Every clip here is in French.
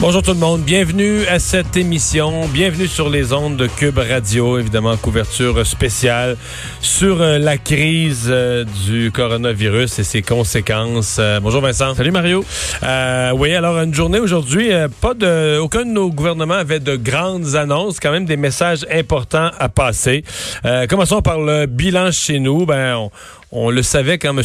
Bonjour tout le monde, bienvenue à cette émission, bienvenue sur les ondes de Cube Radio, évidemment couverture spéciale sur euh, la crise euh, du coronavirus et ses conséquences. Euh, bonjour Vincent. Salut Mario. oui, alors une journée aujourd'hui, pas de, aucun de nos gouvernements avait de grandes annonces, quand même des messages importants à passer. commençons par le bilan chez nous. Ben, on, on le savait quand M.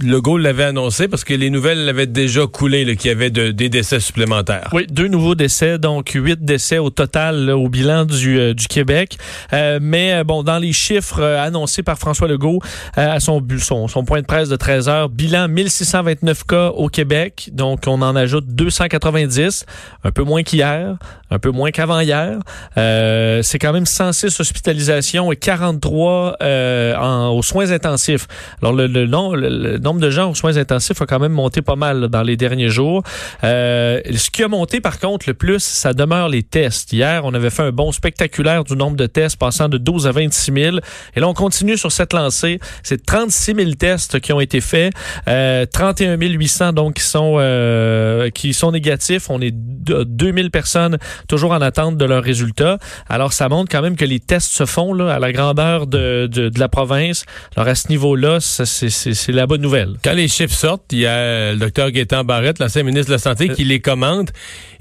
Legault l'avait annoncé parce que les nouvelles l'avaient déjà coulé qu'il y avait des décès supplémentaires. Oui, deux nouveaux décès, donc huit décès au total au bilan du, euh, du Québec. Euh, mais euh, bon, dans les chiffres annoncés par François Legault à son, son, point de presse de 13 heures, bilan 1629 cas au Québec, donc on en ajoute 290, un peu moins qu'hier, un peu moins qu'avant-hier. C'est quand même 106 hospitalisations et 43 en, aux soins intensifs. Alors le, le, le nombre de gens aux soins intensifs a quand même monté pas mal dans les derniers jours. Euh, ce qui a monté par contre le plus, ça demeure les tests. Hier, on avait fait un bon spectaculaire du nombre de tests passant de 12 à 26 000. Et là, on continue sur cette lancée. C'est 36 000 tests qui ont été faits, euh, 31 800 donc qui sont euh, qui sont négatifs. On est 2000 personnes toujours en attente de leurs résultats. Alors, ça montre quand même que les tests se font là, à la grandeur de, de, de la province. Alors, à ce niveau-là, c'est la bonne nouvelle quand les chiffres sortent, il y a le docteur Gaétan Barrette, l'ancien ministre de la Santé, qui les commente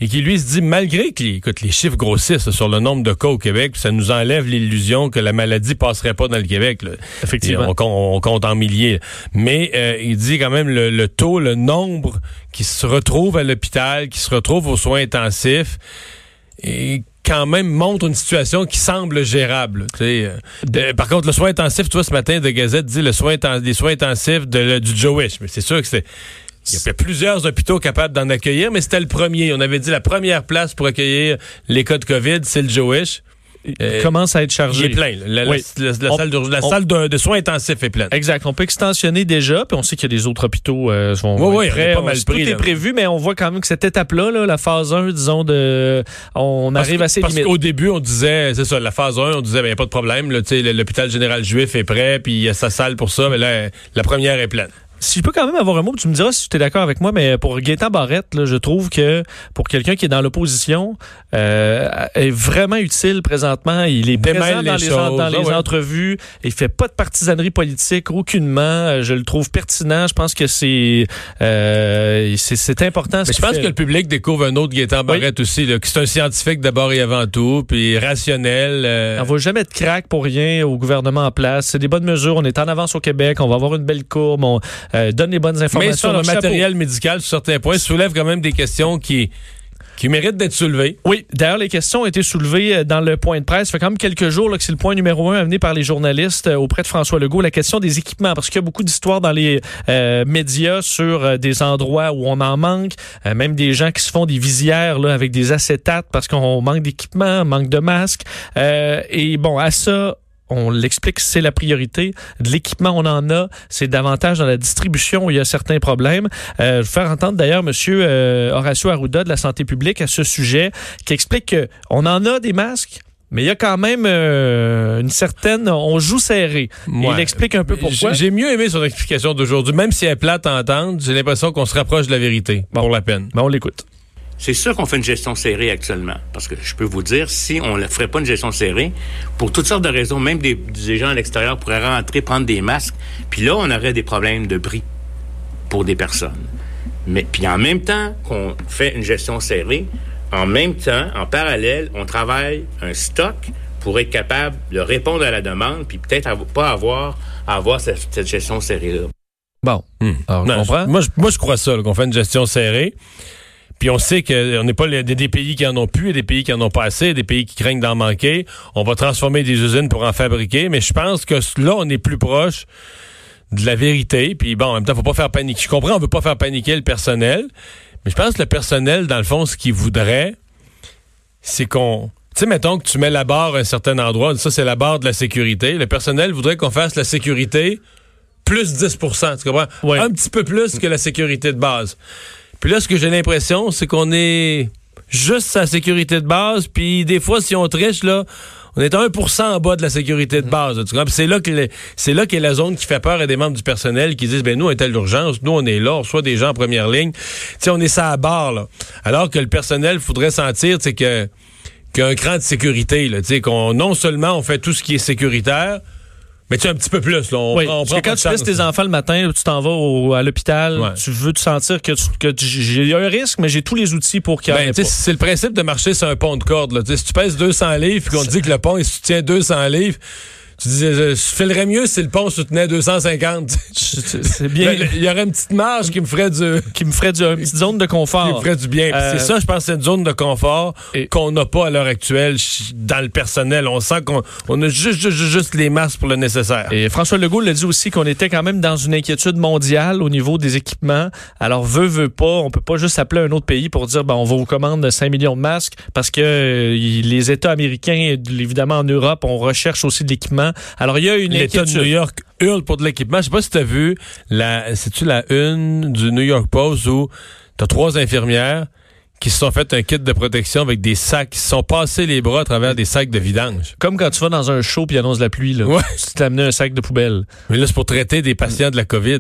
et qui lui se dit, malgré que les, écoute, les chiffres grossissent sur le nombre de cas au Québec, ça nous enlève l'illusion que la maladie passerait pas dans le Québec. Effectivement. On, compte en milliers. Mais euh, il dit quand même le, taux, le nombre qui se retrouve à l'hôpital, qui se retrouve aux soins intensifs, et quand même montre une situation qui semble gérable. Euh, par contre, le soin intensif, tu vois, ce matin, de Gazette dit le soin les soins intensifs du Joe Mais c'est sûr que c'est... Il y a plusieurs hôpitaux capables d'en accueillir, mais c'était le premier. On avait dit la première place pour accueillir les cas de COVID, c'est le Joe euh, commence à être chargé. Il est plein. La, salle, de, soins intensifs est pleine. Exact. On peut extensionner déjà, puis on sait qu'il y a des autres hôpitaux euh, sont oui, oui, pas mal Tout est prévu, mais on voit quand même que cette étape-là, la phase 1, disons, de, on arrive à ses parce qu'au début, on disait, c'est ça, la phase 1, on disait, il ben, n'y a pas de problème, l'hôpital général juif est prêt, puis il y a sa salle pour ça, mais là, la première est pleine. Si je peux quand même avoir un mot, tu me diras si tu es d'accord avec moi, mais pour Gaétan Barrette, là, je trouve que pour quelqu'un qui est dans l'opposition, euh, est vraiment utile présentement. Il est présent dans les, dans les entrevues. Il fait pas de partisanerie politique aucunement. Euh, je le trouve pertinent. Je pense que c'est euh, c'est important. je pense que le public découvre un autre Gaétan Barrette aussi, là, qui c'est un scientifique d'abord et avant tout, puis rationnel. Euh... On va jamais de crack pour rien au gouvernement en place. C'est des bonnes mesures. On est en avance au Québec. On va avoir une belle courbe. On, euh, donne les bonnes informations. Mais sur le matériel médical, sur certains points, soulève quand même des questions qui qui méritent d'être soulevées. Oui, d'ailleurs, les questions ont été soulevées euh, dans le point de presse. Ça fait quand même quelques jours que c'est le point numéro un amené par les journalistes euh, auprès de François Legault, la question des équipements, parce qu'il y a beaucoup d'histoires dans les médias sur des endroits où on en manque, même des gens qui se font des visières là, avec des acétates parce qu'on manque d'équipements, manque de masques. et bon, à ça, on l'explique, c'est la priorité. De l'équipement, on en a. C'est davantage dans la distribution où il y a certains problèmes. Euh, je vais faire entendre d'ailleurs M. Euh, Horacio Arruda de la santé publique à ce sujet, qui explique qu'on en a des masques, mais il y a quand même euh, une certaine... On joue serré. Il explique un peu pourquoi. J'ai mieux aimé son explication d'aujourd'hui. Même si elle est plate à entendre, j'ai l'impression qu'on se rapproche de la vérité, pour la peine. Ben, on l'écoute. C'est sûr qu'on fait une gestion serrée actuellement. Parce que je peux vous dire, si on ne ferait pas une gestion serrée, pour toutes sortes de raisons, même des, gens à l'extérieur pourraient rentrer, prendre des masques, puis là, on aurait des problèmes de bris pour des personnes. Mais puis en même temps qu'on fait une gestion serrée, en même temps, en parallèle, on travaille un stock pour être capable de répondre à la demande, puis peut-être pas avoir avoir cette, gestion serrée-là. Bon, hmm. Alors, moi, je, moi, je crois ça, qu'on fait une gestion serrée. Puis on sait qu'on n'est pas les, des, pays qui en ont plus, et des pays qui en ont pas assez, des pays qui craignent d'en manquer. On va transformer des usines pour en fabriquer, mais je pense que là, on est plus proche de la vérité. Puis bon, en même temps, faut pas faire paniquer. Je comprends, on veut pas faire paniquer le personnel, mais je pense que le personnel, dans le fond, ce qu'il voudrait, c'est qu'on sais, mettons que tu mets la barre à un certain endroit, ça c'est la barre de la sécurité. Le personnel voudrait qu'on fasse la sécurité plus 10 tu comprends? Ouais. Un petit peu plus que la sécurité de base. Puis là, ce que j'ai l'impression, c'est qu'on est juste sa sécurité de base, puis des fois, si on triche, là, on est à 1% en bas de la sécurité de base. C'est là que c'est là qu'est la zone qui fait peur à des membres du personnel qui disent ben nous on est à l'urgence, nous on est là, on des gens en première ligne. Sais, on est ça à barre là. Alors que le personnel faudrait sentir sais, que qu'un cran de sécurité là, tu sais qu'on non seulement on fait tout ce qui est sécuritaire, mais tu sais, un petit peu plus là, on, Oui, on parce prend que quand tu laisses tes enfants le matin, tu t'en vas au- à l'hôpital, Ouais. tu veux te sentir que, tu- que tu- j'ai un risque, mais j'ai tous les outils pour qu'il Ben, tu c'est le principe de marcher sur un pont de corde. Là. Tu Si tu pèses 200 livres et qu'on te dit que le pont il soutient 200 livres, tu dis, je, je filerais mieux si le pont soutenait 250. C'est c'est bien. Il y aurait une petite marge qui me ferait du, qui me ferait du, une petite zone de qui me confort. ferait du bien. Puis Euh, c'est ça, je pense, c'est une zone de confort et- qu'on n'a pas à l'heure actuelle dans le personnel. On sent qu'on on a juste, juste, juste les masses pour le nécessaire. Et François Legault l'a dit aussi qu'on était quand même dans une inquiétude mondiale au niveau des équipements. Alors, veut, veut pas, on peut pas juste appeler un autre pays pour dire, ben, on va vous commande 5 millions de masques parce que euh, les États américains, évidemment en Europe, on recherche aussi de l'équipement. Alors, il y a une L'État de. New York hurle pour de l'équipement. Je sais pas si tu as vu, la, c'est-tu la une du New York Post où tu as trois infirmières qui se sont fait un kit de protection avec des sacs, qui se sont passés les bras à travers des sacs de vidange. Comme quand tu vas dans un show puis annonce la pluie, là. Ouais. Tu t'es amené un sac de poubelle. Mais là, c'est pour traiter des patients de la COVID.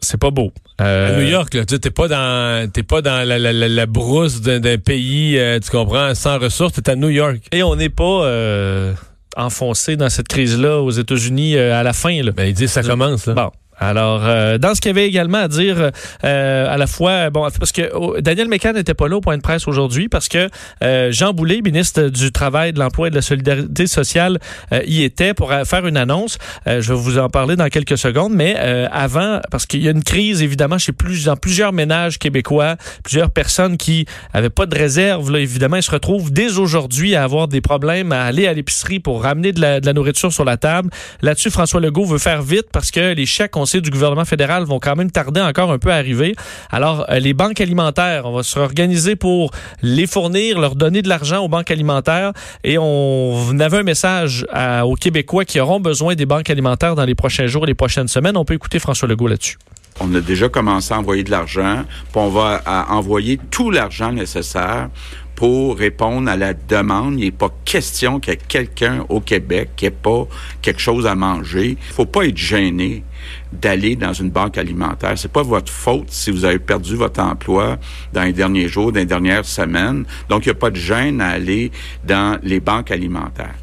C'est pas beau. À Euh, New York, là, tu sais, t'es pas dans, t'es pas dans la, la, la, la brousse d'un, d'un pays, euh, tu comprends, sans ressources, t'es à New York. Et on n'est pas euh, enfoncé dans cette crise-là aux États-Unis euh, à la fin, là. Ben, ils disent ça commence, là. Bon. Alors, euh, dans ce qu'il y avait également à dire, euh, à la fois, bon, parce que oh, Daniel Mécan n'était pas là au point de presse aujourd'hui parce que euh, Jean Boulet, ministre du Travail, de l'Emploi et de la Solidarité sociale, euh, y était pour euh, faire une annonce. Euh, je vais vous en parler dans quelques secondes, mais avant, parce qu'il y a une crise évidemment chez plus, dans plusieurs ménages québécois, plusieurs personnes qui avaient pas de réserve, là, évidemment, ils se retrouvent dès aujourd'hui à avoir des problèmes à aller à l'épicerie pour ramener de la, de la nourriture sur la table. Là-dessus, François Legault veut faire vite parce que les chèques, on du gouvernement fédéral vont quand même tarder encore un peu à arriver. Alors, euh, les banques alimentaires, on va se organiser pour les fournir, leur donner de l'argent aux banques alimentaires. Et on avait un message aux Québécois qui auront besoin des banques alimentaires dans les prochains jours, les prochaines semaines. On peut écouter François Legault là-dessus. On a déjà commencé à envoyer de l'argent, puis on va à envoyer tout l'argent nécessaire pour répondre à la demande. Il n'est pas question qu'il y ait quelqu'un au Québec qui n'ait pas quelque chose à manger. Il faut pas être gêné d'aller dans une banque alimentaire. C'est pas votre faute si vous avez perdu votre emploi dans les derniers jours, dans les dernières semaines. Donc, il n'y a pas de gêne à aller dans les banques alimentaires.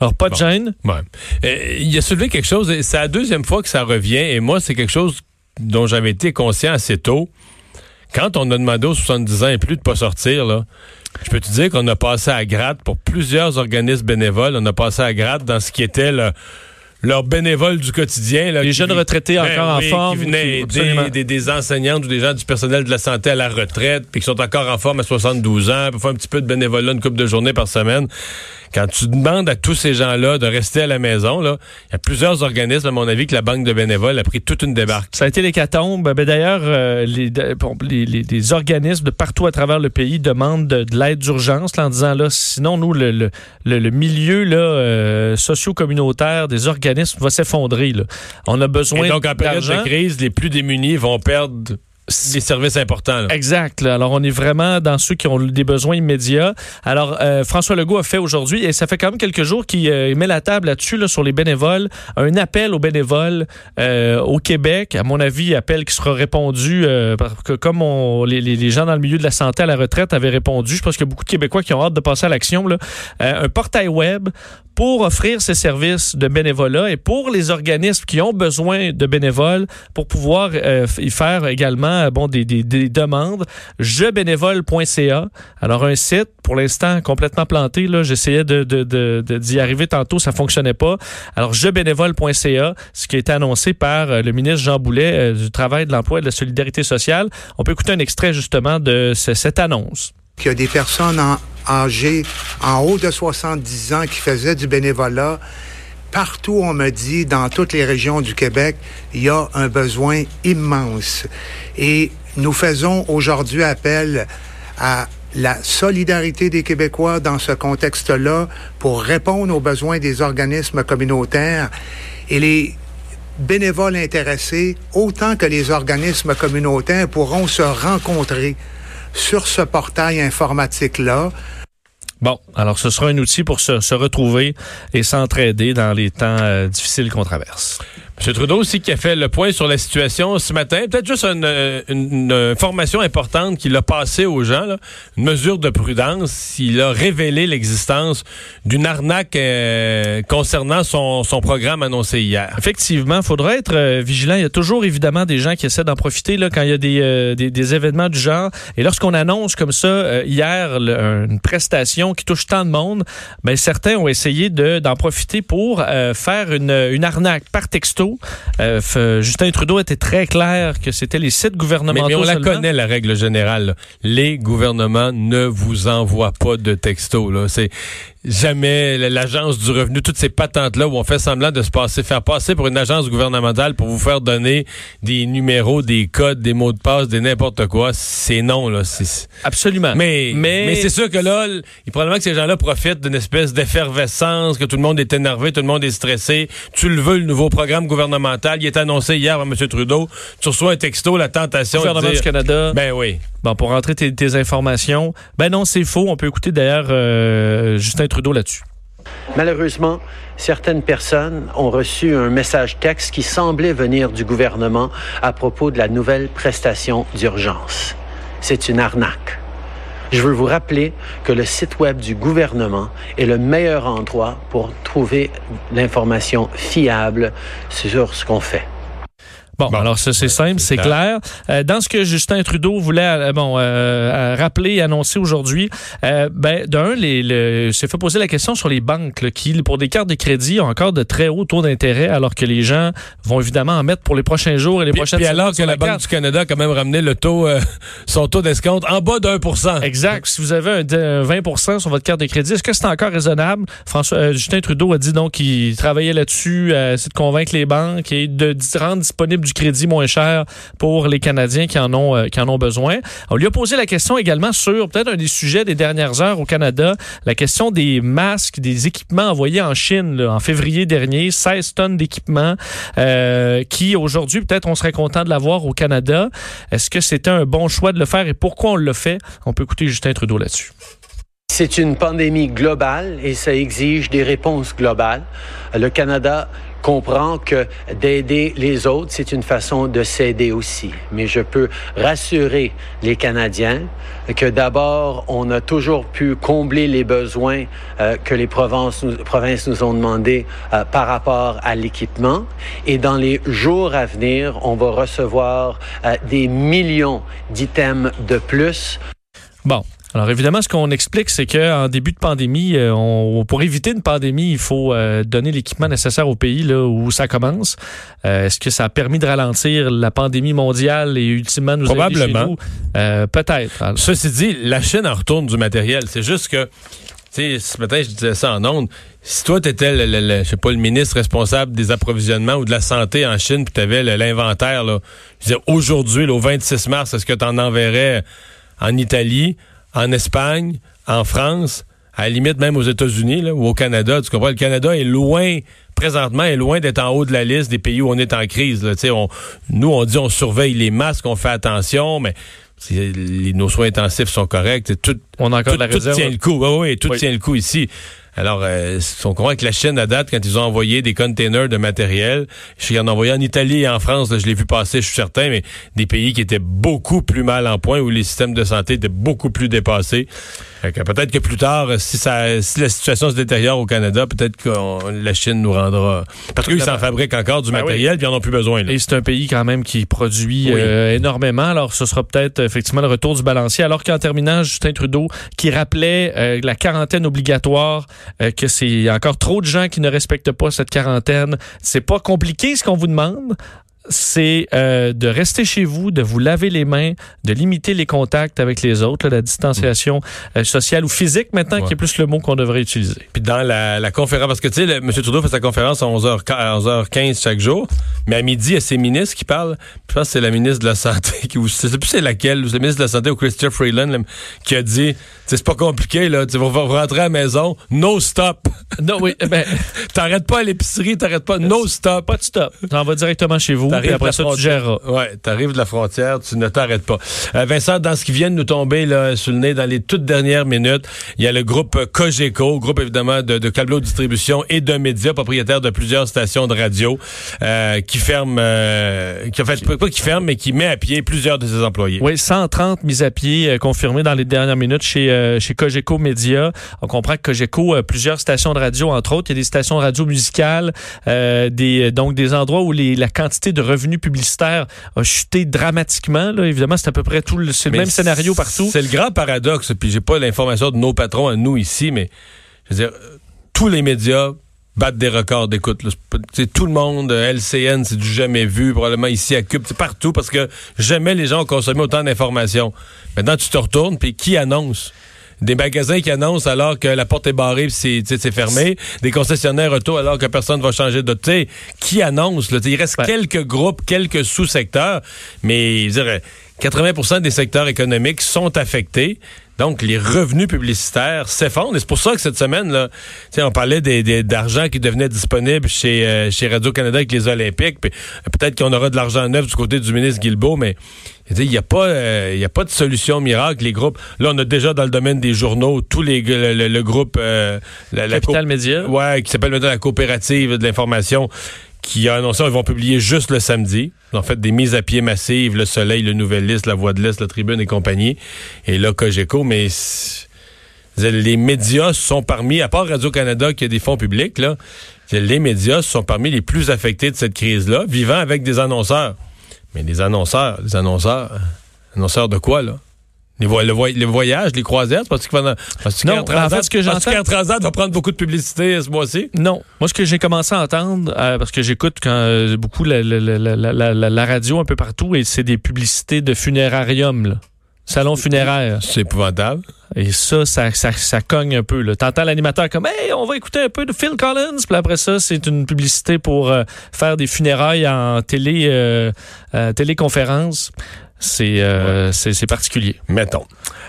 Alors, pas de Bon. gêne? Ouais. Euh, il a soulevé quelque chose, et c'est la deuxième fois que ça revient, et moi, c'est quelque chose dont j'avais été conscient assez tôt. Quand on a demandé aux 70 ans et plus de pas sortir, là, je peux te dire qu'on a passé à gratte pour plusieurs organismes bénévoles, on a passé à gratte dans ce qui était le- leur bénévole du quotidien. là, Les jeunes retraités Ben encore oui, en forme. Qui venaient qui- absolument. aider des, des enseignantes ou des gens du personnel de la santé à la retraite, puis qui sont encore en forme à 72 ans, pour faire un petit peu de bénévolat une couple de journées par semaine. Quand tu demandes à tous ces gens-là de rester à la maison, là, il y a plusieurs organismes, à mon avis, que la Banque de bénévoles a pris toute une débarque. Ça a été l'hécatombe. Ben, D'ailleurs, euh, les, de- bon, les, les- les organismes de partout à travers le pays demandent de, de l'aide d'urgence en disant là, sinon nous le, le, le- le milieu là euh, socio-communautaire des organismes va s'effondrer. On a besoin Et donc, en période d'argent. de crise, les plus démunis vont perdre des services importants. là. Exact. là. Alors, on est vraiment dans ceux qui ont des besoins immédiats. Alors, euh, François Legault a fait aujourd'hui, et ça fait quand même quelques jours qu'il euh, met la table là-dessus, là, sur les bénévoles, un appel aux bénévoles euh, au Québec. À mon avis, appel qui sera répondu, euh, parce que comme on, les, gens dans le milieu de la santé à la retraite avaient répondu, je pense qu'il y a beaucoup de Québécois qui ont hâte de passer à l'action, un portail web pour offrir ces services de bénévolat et pour les organismes qui ont besoin de bénévoles pour pouvoir euh, y faire également euh, bon des, des- des demandes. jebénévole.ca alors un site pour l'instant complètement planté là. J'essayais de, d'y arriver tantôt ça fonctionnait pas. Alors jebénévole.ca ce qui a été annoncé par euh, le ministre Jean Boulet euh, du travail de l'emploi et de la solidarité sociale. On peut écouter un extrait justement de ce- cette annonce. Qu'il y a des personnes âgées en haut de 70 ans qui faisaient du bénévolat. Partout, on me dit, dans toutes les régions du Québec, il y a un besoin immense. Et nous faisons aujourd'hui appel à la solidarité des Québécois dans ce contexte-là pour répondre aux besoins des organismes communautaires et les bénévoles intéressés, autant que les organismes communautaires, pourront se rencontrer sur ce portail informatique-là. Bon, alors ce sera un outil pour se, se retrouver et s'entraider dans les temps euh, difficiles qu'on traverse. M. Trudeau aussi qui a fait le point sur la situation ce matin. Peut-être juste une, euh, une, une information importante qu'il a passée aux gens, là. une mesure de prudence. Il a révélé l'existence d'une arnaque euh, concernant son, son programme annoncé hier. Effectivement, il faudra être euh, vigilant. Il y a toujours évidemment des gens qui essaient d'en profiter là, quand il y a des, euh, des, événements du genre. Et lorsqu'on annonce comme ça euh, hier une prestation qui touche tant de monde, ben, certains ont essayé de, d'en profiter pour faire une, une arnaque par texto euh, Justin Trudeau était très clair que c'était les sites gouvernementaux. Mais, mais on seulement. la connaît, la règle générale. Là. Les gouvernements ne vous envoient pas de texto. Là. C'est jamais l'agence du revenu, toutes ces patentes-là où on fait semblant de se passer, faire passer pour une agence gouvernementale pour vous faire donner des numéros, des codes, des mots de passe, des n'importe quoi. C'est non, là. Absolument. Mais, mais, mais c'est sûr que là, il probablement que ces gens-là profitent d'une espèce d'effervescence, que tout le monde est énervé, tout le monde est stressé. Tu le veux, le nouveau programme gouvernemental. Il est annoncé hier par M. Trudeau. Tu reçois un texto, la tentation. Gouvernement de dire, du Canada. Ben oui. Bon, pour rentrer tes, informations. Ben non, c'est faux. On peut écouter d'ailleurs euh, Justin Trudeau là-dessus. Malheureusement, certaines personnes ont reçu un message texte qui semblait venir du gouvernement à propos de la nouvelle prestation d'urgence. C'est une arnaque. Je veux vous rappeler que le site web du gouvernement est le meilleur endroit pour trouver l'information fiable sur ce qu'on fait. Bon, bon, alors ça c'est simple, c'est clair. Euh, dans ce que Justin Trudeau voulait euh, bon euh, rappeler et annoncer aujourd'hui, euh, ben d'un les, le, s'est fait poser la question sur les banques là, qui pour des cartes de crédit ont encore de très hauts taux d'intérêt alors que les gens vont évidemment en mettre pour les prochains jours et les puis, prochaines puis alors que la, la Banque du Canada a quand même ramené le taux euh, son taux d'escompte en bas d'un pour cent. Exact. Si vous avez un, 20% sur votre carte de crédit, est-ce que c'est encore raisonnable? François Justin Trudeau a dit donc qu'il travaillait là-dessus, c'est de convaincre les banques et de rendre disponible du crédit moins cher pour les Canadiens qui en ont, euh, qui en ont besoin. On lui a posé la question également sur peut-être un des sujets des dernières heures au Canada, la question des masques, des équipements envoyés en Chine en février dernier, 16 tonnes d'équipements euh, qui aujourd'hui peut-être on serait content de l'avoir au Canada. Est-ce que c'était un bon choix de le faire et pourquoi on le fait? On peut écouter Justin Trudeau là-dessus. C'est une pandémie globale et ça exige des réponses globales. Le Canada comprend que d'aider les autres, c'est une façon de s'aider aussi. Mais je peux rassurer les Canadiens que d'abord, on a toujours pu combler les besoins euh, que les provinces provinces nous ont demandé euh, par rapport à l'équipement. Et dans les jours à venir, on va recevoir euh, des millions d'items de plus. Bon, alors évidemment, ce qu'on explique, c'est qu'en début de pandémie, euh, on, pour éviter une pandémie, il faut euh, donner l'équipement nécessaire au pays là, où ça commence. Euh, Est-ce que ça a permis de ralentir la pandémie mondiale et ultimement nous Probablement. Euh, Peut-être. Alors. Ceci dit, la Chine en retourne du matériel. C'est juste que, tu sais, ce matin, je disais ça en ondes. Si toi, tu étais, le, le, le, je sais pas, le ministre responsable des approvisionnements ou de la santé en Chine, puis tu avais l'inventaire, je disais, aujourd'hui, au 26 mars, est-ce que tu en enverrais en Italie? En Espagne, en France, à la limite même aux États-Unis ou au Canada. Tu comprends? Le Canada est loin, présentement, est loin d'être en haut de la liste des pays où on est en crise. Là. On, nous, on dit on surveille les masques, on fait attention, mais les, nos soins intensifs sont corrects. Tout, on a encore tout, la réserve. tout tient le coup. Oui, oui, tout oui. tient le coup ici. Alors, euh, on comprend que la Chine, à date, quand ils ont envoyé des containers de matériel, je en envoyé en Italie et en France, là, je l'ai vu passer, je suis certain, mais des pays qui étaient beaucoup plus mal en point, où les systèmes de santé étaient beaucoup plus dépassés. Peut-être que plus tard, si, ça, si la situation se détériore au Canada, peut-être que la Chine nous rendra... Parce qu'eux, ils s'en fabriquent encore du ben matériel, oui. puis ils n'en ont plus besoin. Là. Et c'est un pays quand même qui produit oui. euh, énormément. Alors, ce sera peut-être effectivement le retour du balancier. Alors qu'en terminant, Justin Trudeau, qui rappelait euh, la quarantaine obligatoire euh, que c'est encore trop de gens qui ne respectent pas cette quarantaine. C'est pas compliqué ce qu'on vous demande. C'est euh, de rester chez vous, de vous laver les mains, de limiter les contacts avec les autres, là, la distanciation euh, sociale ou physique maintenant, Ouais. qui est plus le mot qu'on devrait utiliser. Puis dans la, la conférence, parce que tu sais, M. Trudeau fait sa conférence à 11h, à 11h15 chaque jour, mais à midi, il y a ses ministres qui parlent. Je pense que c'est la ministre de la Santé, qui, ou je sais plus c'est laquelle, ou c'est la ministre de la Santé ou Christopher Freeland, là, qui a dit, c'est pas compliqué, là, tu vas vous rentrer à la maison, no stop. Non, oui, ben, T'arrêtes pas à l'épicerie, t'arrêtes pas, no stop. pas de stop. T'en vas directement chez vous, T'arrives après ça, tu géreras. Ouais, t'arrives de la frontière, tu ne t'arrêtes pas. Euh, Vincent, dans ce qui vient de nous tomber là, sur le nez dans les toutes dernières minutes, il y a le groupe Cogeco, groupe évidemment de, de distribution et de médias, propriétaire de plusieurs stations de radio, euh, qui ferme, euh, qui en fait pas qui ferme, mais qui met à pied plusieurs de ses employés. Oui, 130 mises à pied euh, confirmées dans les dernières minutes chez, euh, chez Cogeco Média. On comprend que Cogeco a plusieurs stations de radio, entre autres. Il y a des stations de radio musicales, euh, des, donc des endroits où les, la quantité de revenus publicitaires a chuté dramatiquement. Là. Évidemment, c'est à peu près tout le, même scénario partout. C'est le grand paradoxe, puis j'ai pas l'information de nos patrons à nous ici, mais je veux dire, euh, tous les médias battent des records d'écoute. C'est tout le monde, euh, LCN, c'est du jamais vu, probablement ici à Cube, c'est partout, parce que jamais les gens ont consommé autant d'informations. Maintenant, tu te retournes, puis qui annonce? Des magasins qui annoncent alors que la porte est barrée c'est, fermé. Des concessionnaires auto alors que personne va changer de... Tu sais, qui annonce? Là? Il reste Ouais. quelques groupes, quelques sous-secteurs, mais je dirais, 80% des secteurs économiques sont affectés. Donc, les revenus publicitaires s'effondrent. Et c'est pour ça que cette semaine, là, on parlait des, des- d'argent qui devenait disponible chez, euh, chez Radio-Canada avec les Olympiques. Puis, euh, peut-être qu'on aura de l'argent neuf du côté du ministre Guilbeault, mais il n'y a, pas, euh, il y a pas de solution miracle. Les groupes, là, on a déjà dans le domaine des journaux, tous les, le, le- le groupe... euh, la, la Capital co- Média. Ouais, qui s'appelle maintenant la coopérative de l'information, qui a annoncé qu'ils vont publier juste le samedi. Ont fait des mises à pied massives, Le Soleil, Le Nouvelle Liste, La Voix de l'Est, La Tribune et compagnie. Et là, Cogeco, mais les médias sont parmi, à part Radio-Canada qui a des fonds publics, là, les médias sont parmi les plus affectés de cette crise-là, vivant avec des annonceurs. Mais les annonceurs, les annonceurs, annonceurs de quoi, là? Les, vo- le, voy- le voyage, les croisières, parce qu'il va... Parce Non, en fait, ce que j'entends- Transat va prendre beaucoup de publicité ce mois-ci? Non. Moi, ce que j'ai commencé à entendre, euh, parce que j'écoute quand, euh, beaucoup la, radio un peu partout, et c'est des publicités de funérarium, là. Salon funéraire. C'est épouvantable. Et ça, ça, ça, ça cogne un peu. T'entends l'animateur comme Hey, on va écouter un peu de Phil Collins. Puis après ça, c'est une publicité pour euh, faire des funérailles en télé, euh, euh, téléconférence. C'est euh, c'est- c'est particulier. Mettons.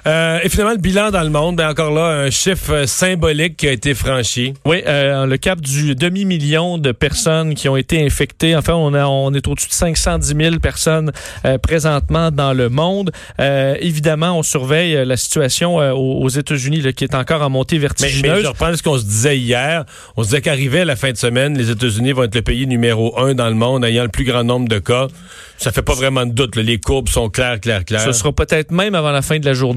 Euh, et finalement, le bilan dans le monde, ben encore là, un chiffre euh, symbolique qui a été franchi. Oui, euh, le cap du demi-million de personnes qui ont été infectées. Enfin, on, a, on est au-dessus de 510 000 personnes euh, présentement dans le monde. Évidemment, on surveille la situation aux, États-Unis qui est encore en montée Mais, mais vertigineuse. je reprends ce qu'on se disait hier. On se disait qu'arrivé à la fin de semaine, les États-Unis vont être le pays numéro un dans le monde ayant le plus grand nombre de cas. Ça fait pas vraiment de doute. là. Les courbes sont claires, claires, claires. Ce sera peut-être même avant la fin de la journée.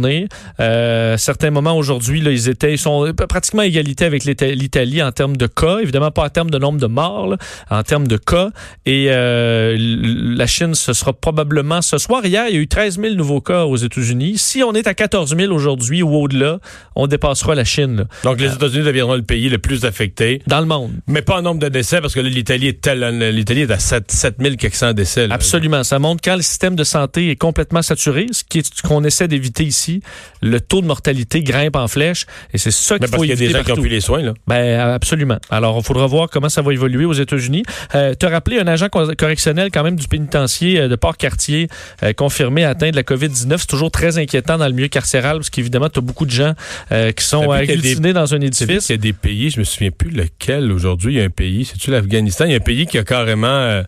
Euh, à certains moments aujourd'hui, là, ils étaient, ils sont pratiquement à égalité avec l'Ita- l'Italie en termes de cas. Évidemment pas en termes de nombre de morts, là, en termes de cas. Et euh, la Chine, ce sera probablement ce soir. Hier, il y a eu 13 000 nouveaux cas aux États-Unis. Si on est à 14 000 aujourd'hui ou au-delà, on dépassera la Chine là, Donc, les États-Unis deviendront le pays le plus affecté. dans le monde. Mais pas en nombre de décès, parce que là, l'Italie est tel, l'Italie est à 7, 7000 quelques cents décès. là. Absolument. Ça montre quand le système de santé est complètement saturé, ce qu'on essaie d'éviter ici, le taux de mortalité grimpe en flèche. Et c'est ça qu'il parce faut qu'il y a éviter des gens qui ont plus les soins, là. Ben absolument. Alors, il faudra voir comment ça va évoluer aux États-Unis. Euh, te rappeler un agent co- correctionnel quand même du pénitencier euh, de Port-Cartier euh, confirmé atteint de la COVID-19. C'est toujours très inquiétant dans le milieu carcéral parce qu'évidemment, tu as beaucoup de gens euh, qui sont agglutinés dans un édifice. qu'il y a des pays, je me souviens plus lequel aujourd'hui, il y a un pays, c'est-tu l'Afghanistan, il y a un pays qui a carrément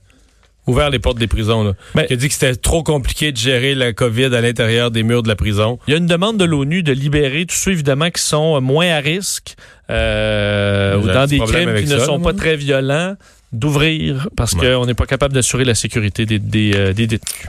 ouvert les portes des prisons, là. Ben- qui a dit que c'était trop compliqué de gérer la COVID à l'intérieur des murs de la prison. Il y a une demande de l'ONU de libérer tous ceux évidemment qui sont euh, moins à risque euh, ou dans des crimes qui ne sont pas très violents d'ouvrir parce Ouais. qu'on n'est pas capable d'assurer la sécurité des, des, euh, des détenus.